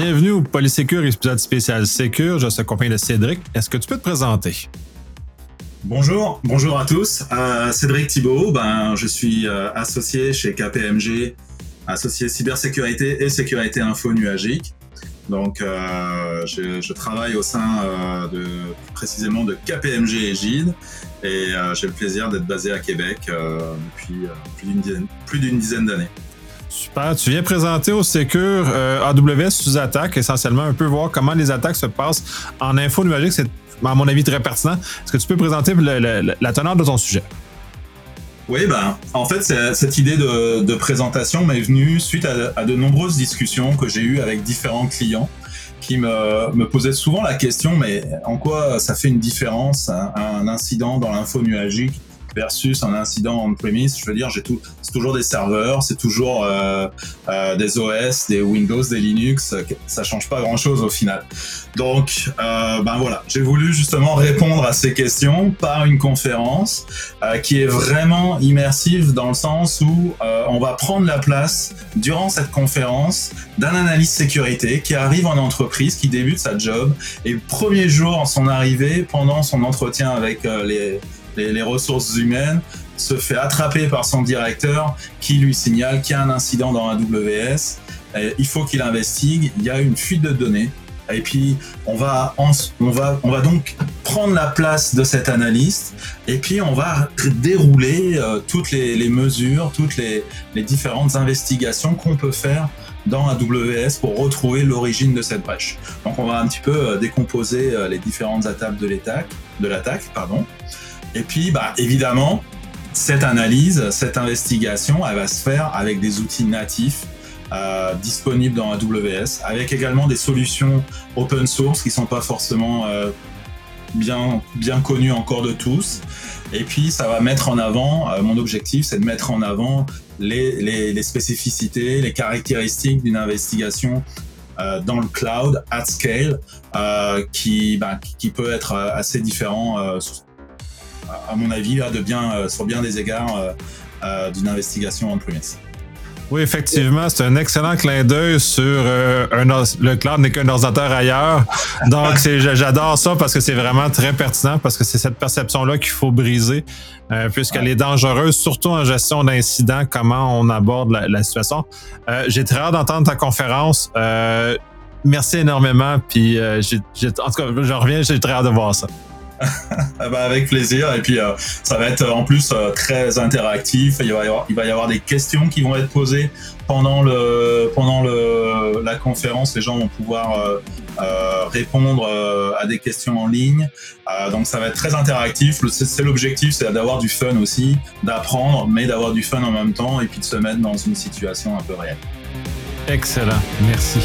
au Polysécure, épisode spécial Sécure. Je suis accompagné de Cédric. Est-ce que tu peux te présenter? Bonjour, bonjour à tous. Euh, Cédric Thibault, ben, je suis euh, associé chez KPMG, associé cybersécurité et sécurité info nuagique. Donc, euh, je, travaille au sein de, précisément de KPMG Égide et j'ai le plaisir d'être basé à Québec depuis plus d'une dizaine d'années. Super. Tu viens présenter au Secure euh, AWS sous attaque, essentiellement un peu voir comment les attaques se passent en info numérique. C'est, à mon avis, très pertinent. Est-ce que tu peux présenter la teneur de ton sujet? Oui, ben, en fait, cette idée de, présentation m'est venue suite à, de nombreuses discussions que j'ai eues avec différents clients qui me, me posaient souvent la question, mais en quoi ça fait une différence un, un incident dans l'info nuagique versus un incident on-premise. Je veux dire, j'ai tout, c'est toujours des serveurs, c'est toujours euh, euh, des OS, des Windows, des Linux. Ça change pas grand-chose au final. Donc, euh, ben voilà, j'ai voulu justement répondre à ces questions par une conférence euh, qui est vraiment immersive dans le sens où euh, on va prendre la place durant cette conférence d'un analyste sécurité qui arrive en entreprise, qui débute sa job et premier jour en son arrivée, pendant son entretien avec les les, ressources humaines, se fait attraper par son directeur qui lui signale qu'il y a un incident dans AWS. Il faut qu'il investigue. Il y a une fuite de données. Et puis on va, on va, on va donc prendre la place de cet analyste et puis on va dérouler euh, toutes les, mesures, toutes les, différentes investigations qu'on peut faire dans AWS pour retrouver l'origine de cette brèche. Donc on va un petit peu euh, décomposer euh, les différentes étapes de l'attaque, de l'attaque. Et puis, bah, évidemment, cette analyse, cette investigation, elle va se faire avec des outils natifs euh, disponibles dans AWS, avec également des solutions open source qui sont pas forcément euh, bien, bien connues encore de tous. Et puis, ça va mettre en avant, euh, mon objectif, c'est de mettre en avant les, les, les spécificités, les caractéristiques d'une investigation euh, dans le cloud at scale, euh, qui, bah, qui peut être assez différent à mon avis, là, de bien, euh, sur bien des égards euh, euh, d'une investigation en premise. Oui, effectivement, c'est un excellent clin d'œil sur euh, un, le cloud n'est qu'un ordinateur ailleurs. Donc, j'adore ça parce que c'est vraiment très pertinent parce que c'est cette perception-là qu'il faut briser euh, puisqu'elle ouais. est dangereuse, surtout en gestion d'incidents, comment on aborde la, la situation. Euh, j'ai très hâte d'entendre ta conférence. merci énormément. Puis, en tout cas, je reviens, j'ai très hâte de voir ça. bah avec plaisir. Et puis, euh, ça va être en plus euh, très interactif. Il va, y avoir, des questions qui vont être posées pendant, le, pendant le, la conférence. Les gens vont pouvoir euh, euh répondre euh, à des questions en ligne. donc, ça va être très interactif. C'est l'objectif, c'est d'avoir du fun aussi, d'apprendre, mais d'avoir du fun en même temps et puis de se mettre dans une situation un peu réelle. Excellent. Merci.